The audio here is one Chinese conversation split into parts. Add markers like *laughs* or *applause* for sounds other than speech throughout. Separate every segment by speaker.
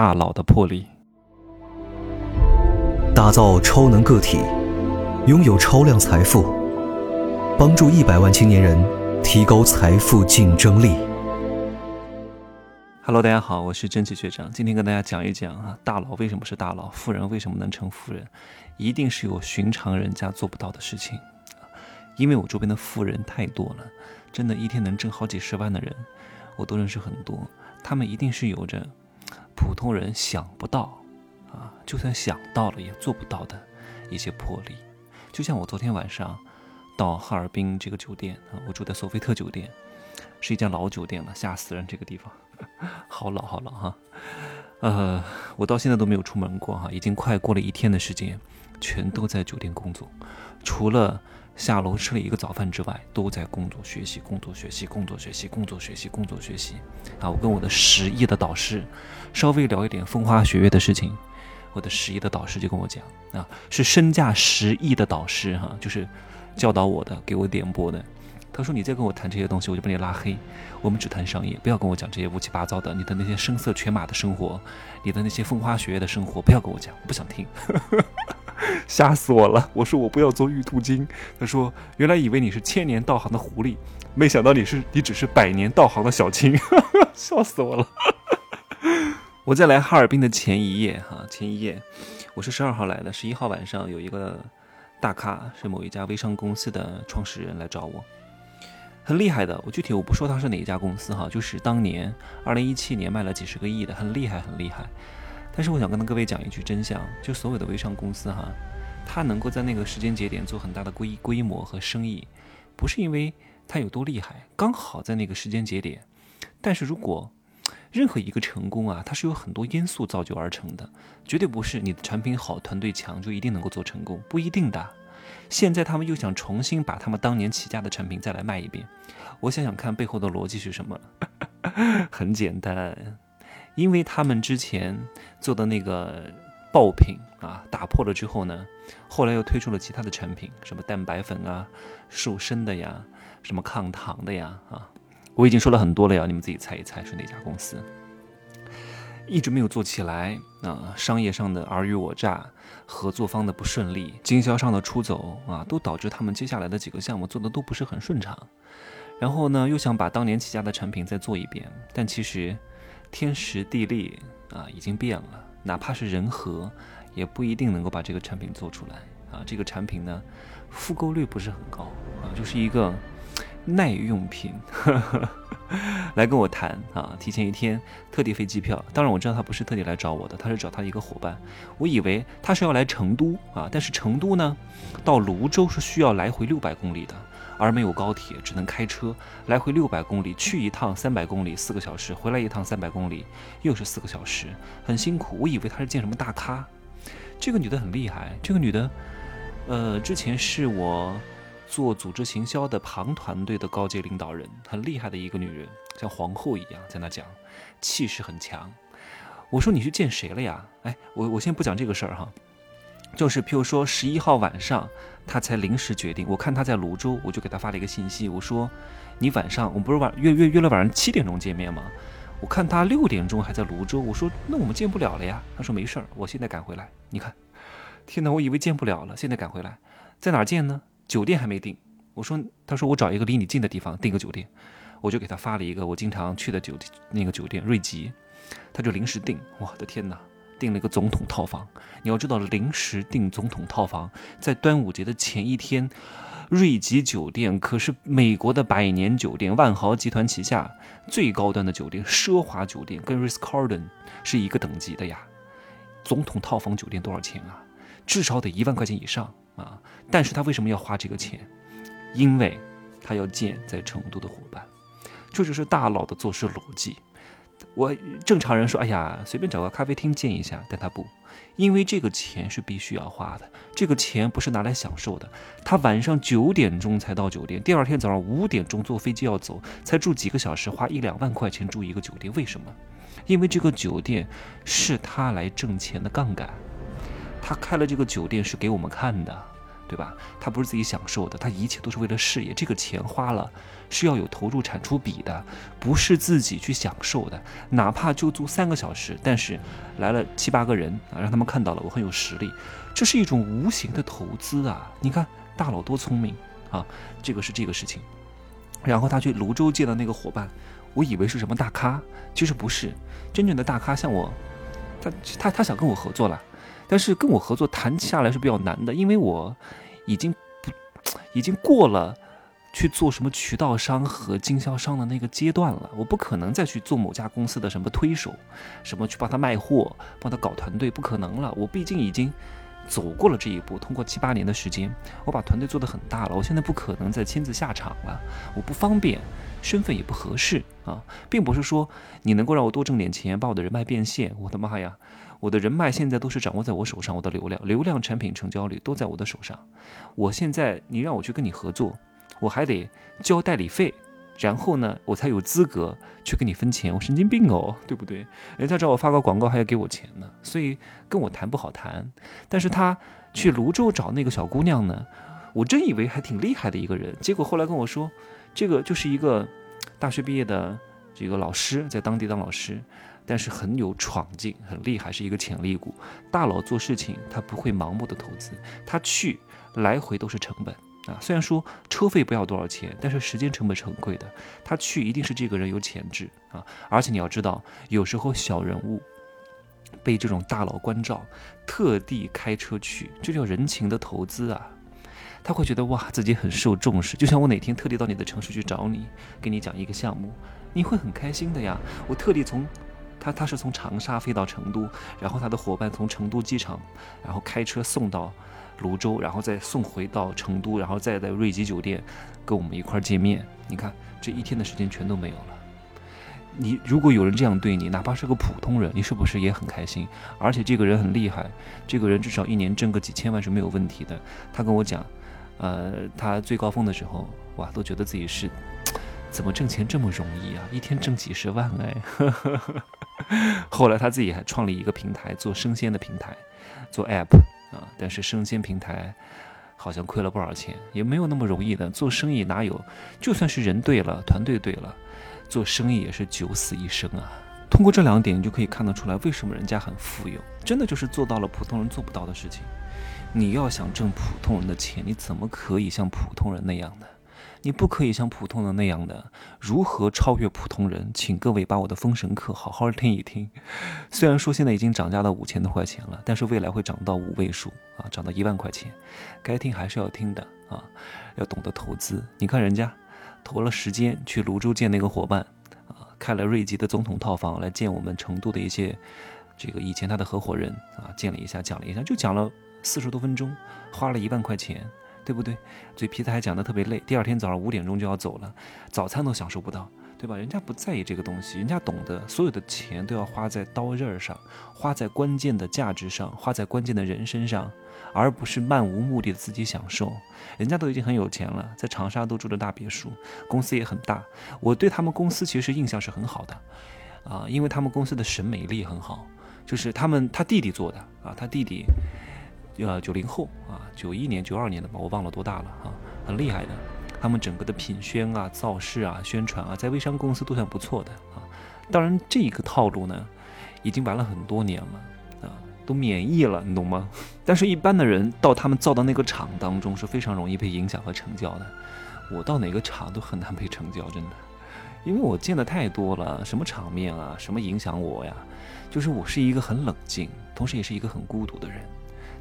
Speaker 1: 大佬的魄力，
Speaker 2: 打造超能个体，拥有超量财富，帮助一百万青年人提高财富竞争力。
Speaker 1: Hello，大家好，我是真奇学长，今天跟大家讲一讲啊，大佬为什么是大佬，富人为什么能成富人，一定是有寻常人家做不到的事情。因为我周边的富人太多了，真的一天能挣好几十万的人，我都认识很多，他们一定是有着。普通人想不到，啊，就算想到了也做不到的一些魄力。就像我昨天晚上到哈尔滨这个酒店啊，我住在索菲特酒店，是一家老酒店了，吓死人！这个地方 *laughs* 好老好老哈。呃，我到现在都没有出门过哈，已经快过了一天的时间，全都在酒店工作，除了。下楼吃了一个早饭之外，都在工作学习，工作学习，工作学习，工作学习，工作学习。啊，我跟我的十亿的导师稍微聊一点风花雪月的事情，我的十亿的导师就跟我讲，啊，是身价十亿的导师哈，就是教导我的，给我点拨的。他说：“你再跟我谈这些东西，我就把你拉黑。我们只谈商业，不要跟我讲这些乌七八糟的，你的那些声色犬马的生活，你的那些风花雪月的生活，不要跟我讲，我不想听。*laughs* ”吓死我了！我说我不要做玉兔精。他说原来以为你是千年道行的狐狸，没想到你是你只是百年道行的小青，*laughs* 笑死我了。我在来哈尔滨的前一夜，哈，前一夜，我是十二号来的，十一号晚上有一个大咖，是某一家微商公司的创始人来找我，很厉害的。我具体我不说他是哪一家公司哈，就是当年二零一七年卖了几十个亿的，很厉害，很厉害。但是我想跟各位讲一句真相，就所有的微商公司哈，它能够在那个时间节点做很大的规规模和生意，不是因为它有多厉害，刚好在那个时间节点。但是如果任何一个成功啊，它是有很多因素造就而成的，绝对不是你的产品好、团队强就一定能够做成功，不一定的。现在他们又想重新把他们当年起家的产品再来卖一遍，我想想看背后的逻辑是什么？很简单。因为他们之前做的那个爆品啊，打破了之后呢，后来又推出了其他的产品，什么蛋白粉啊、瘦身的呀、什么抗糖的呀啊，我已经说了很多了呀，你们自己猜一猜是哪家公司？一直没有做起来啊，商业上的尔虞我诈，合作方的不顺利，经销商的出走啊，都导致他们接下来的几个项目做的都不是很顺畅。然后呢，又想把当年起家的产品再做一遍，但其实。天时地利啊，已经变了，哪怕是人和，也不一定能够把这个产品做出来啊。这个产品呢，复购率不是很高啊，就是一个耐用品。*laughs* *laughs* 来跟我谈啊，提前一天特地飞机票，当然我知道他不是特地来找我的，他是找他一个伙伴。我以为他是要来成都啊，但是成都呢，到泸州是需要来回六百公里的。而没有高铁，只能开车来回六百公里，去一趟三百公里，四个小时；回来一趟三百公里，又是四个小时，很辛苦。我以为他是见什么大咖，这个女的很厉害。这个女的，呃，之前是我做组织行销的庞团队的高阶领导人，很厉害的一个女人，像皇后一样在那讲，气势很强。我说你去见谁了呀？哎，我我先不讲这个事儿哈。就是，譬如说十一号晚上，他才临时决定。我看他在泸州，我就给他发了一个信息，我说：“你晚上，我们不是晚约约约了晚上七点钟见面吗？我看他六点钟还在泸州，我说那我们见不了了呀。”他说：“没事儿，我现在赶回来。”你看，天哪，我以为见不了了，现在赶回来，在哪儿见呢？酒店还没定。我说，他说我找一个离你近的地方订个酒店，我就给他发了一个我经常去的酒店，那个酒店瑞吉，他就临时订。我的天哪！订了一个总统套房，你要知道，临时订总统套房，在端午节的前一天，瑞吉酒店可是美国的百年酒店，万豪集团旗下最高端的酒店，奢华酒店，跟 Ritz Carlton 是一个等级的呀。总统套房酒店多少钱啊？至少得一万块钱以上啊！但是他为什么要花这个钱？因为他要见在成都的伙伴，这就是大佬的做事逻辑。我正常人说，哎呀，随便找个咖啡厅见一下，但他不，因为这个钱是必须要花的，这个钱不是拿来享受的。他晚上九点钟才到酒店，第二天早上五点钟坐飞机要走，才住几个小时，花一两万块钱住一个酒店，为什么？因为这个酒店是他来挣钱的杠杆，他开了这个酒店是给我们看的，对吧？他不是自己享受的，他一切都是为了事业。这个钱花了是要有投入产出比的，不是自己去享受的。哪怕就租三个小时，但是来了七八个人啊，让他们看到了我很有实力，这是一种无形的投资啊！你看大佬多聪明啊！这个是这个事情。然后他去泸州见的那个伙伴，我以为是什么大咖，其实不是，真正的大咖像我，他他他想跟我合作了。但是跟我合作谈下来是比较难的，因为我已经不已经过了去做什么渠道商和经销商的那个阶段了。我不可能再去做某家公司的什么推手，什么去帮他卖货、帮他搞团队，不可能了。我毕竟已经走过了这一步，通过七八年的时间，我把团队做得很大了。我现在不可能再亲自下场了，我不方便，身份也不合适啊，并不是说你能够让我多挣点钱，把我的人脉变现。我的妈呀！我的人脉现在都是掌握在我手上，我的流量、流量、产品成交率都在我的手上。我现在你让我去跟你合作，我还得交代理费，然后呢，我才有资格去跟你分钱。我神经病哦，对不对？人家找我发个广告还要给我钱呢，所以跟我谈不好谈。但是他去泸州找那个小姑娘呢，我真以为还挺厉害的一个人，结果后来跟我说，这个就是一个大学毕业的这个老师，在当地当老师。但是很有闯劲，很厉害，是一个潜力股。大佬做事情，他不会盲目的投资，他去来回都是成本啊。虽然说车费不要多少钱，但是时间成本是很贵的。他去一定是这个人有潜质啊。而且你要知道，有时候小人物被这种大佬关照，特地开车去，这叫人情的投资啊。他会觉得哇，自己很受重视。就像我哪天特地到你的城市去找你，跟你讲一个项目，你会很开心的呀。我特地从。他他是从长沙飞到成都，然后他的伙伴从成都机场，然后开车送到泸州，然后再送回到成都，然后再在瑞吉酒店跟我们一块见面。你看这一天的时间全都没有了。你如果有人这样对你，哪怕是个普通人，你是不是也很开心？而且这个人很厉害，这个人至少一年挣个几千万是没有问题的。他跟我讲，呃，他最高峰的时候，哇，都觉得自己是。*tsk* 怎么挣钱这么容易啊？一天挣几十万哎！*laughs* 后来他自己还创立一个平台，做生鲜的平台，做 app 啊。但是生鲜平台好像亏了不少钱，也没有那么容易的。做生意哪有？就算是人对了，团队对了，做生意也是九死一生啊。通过这两点，你就可以看得出来，为什么人家很富有，真的就是做到了普通人做不到的事情。你要想挣普通人的钱，你怎么可以像普通人那样呢？你不可以像普通人那样的如何超越普通人？请各位把我的封神课好好听一听。虽然说现在已经涨价到五千多块钱了，但是未来会涨到五位数啊，涨到一万块钱。该听还是要听的啊，要懂得投资。你看人家投了时间去泸州见那个伙伴啊，开了瑞吉的总统套房来见我们成都的一些这个以前他的合伙人啊，见了一下，讲了一下，就讲了四十多分钟，花了一万块钱。对不对？嘴皮子还讲得特别累，第二天早上五点钟就要走了，早餐都享受不到，对吧？人家不在意这个东西，人家懂得所有的钱都要花在刀刃上，花在关键的价值上，花在关键的人身上，而不是漫无目的的自己享受。人家都已经很有钱了，在长沙都住着大别墅，公司也很大。我对他们公司其实印象是很好的，啊，因为他们公司的审美力很好，就是他们他弟弟做的啊，他弟弟。呃，九零后啊，九一年、九二年的吧，我忘了多大了啊，很厉害的。他们整个的品宣啊、造势啊、宣传啊，在微商公司都算不错的啊。当然，这个套路呢，已经玩了很多年了啊，都免疫了，你懂吗？但是，一般的人到他们造的那个厂当中是非常容易被影响和成交的。我到哪个厂都很难被成交，真的，因为我见的太多了，什么场面啊，什么影响我呀？就是我是一个很冷静，同时也是一个很孤独的人。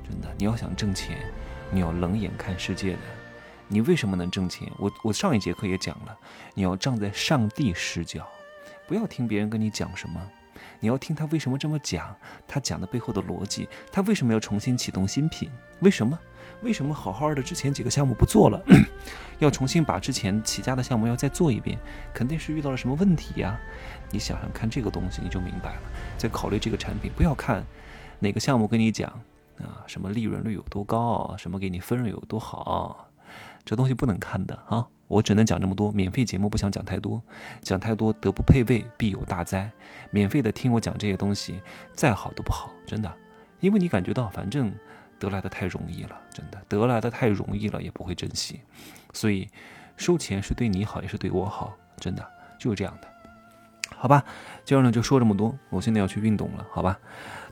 Speaker 1: 真的，你要想挣钱，你要冷眼看世界的。你为什么能挣钱？我我上一节课也讲了，你要站在上帝视角，不要听别人跟你讲什么，你要听他为什么这么讲，他讲的背后的逻辑，他为什么要重新启动新品？为什么？为什么好好的之前几个项目不做了，*coughs* 要重新把之前起家的项目要再做一遍？肯定是遇到了什么问题呀？你想想看这个东西，你就明白了。在考虑这个产品，不要看哪个项目跟你讲。啊，什么利润率有多高？什么给你分润有多好？这东西不能看的啊！我只能讲这么多。免费节目不想讲太多，讲太多德不配位，必有大灾。免费的听我讲这些东西，再好都不好，真的。因为你感觉到，反正得来的太容易了，真的得来的太容易了，也不会珍惜。所以收钱是对你好，也是对我好，真的就是这样的。好吧，今儿呢就说这么多，我现在要去运动了，好吧。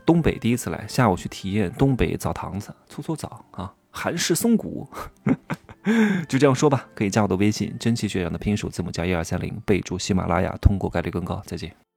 Speaker 1: 东北第一次来，下午去体验东北澡堂子，搓搓澡啊，韩式松骨，*laughs* 就这样说吧。可以加我的微信，真气学长的拼音首字母加一二三零，备注喜马拉雅，通过概率更高。再见。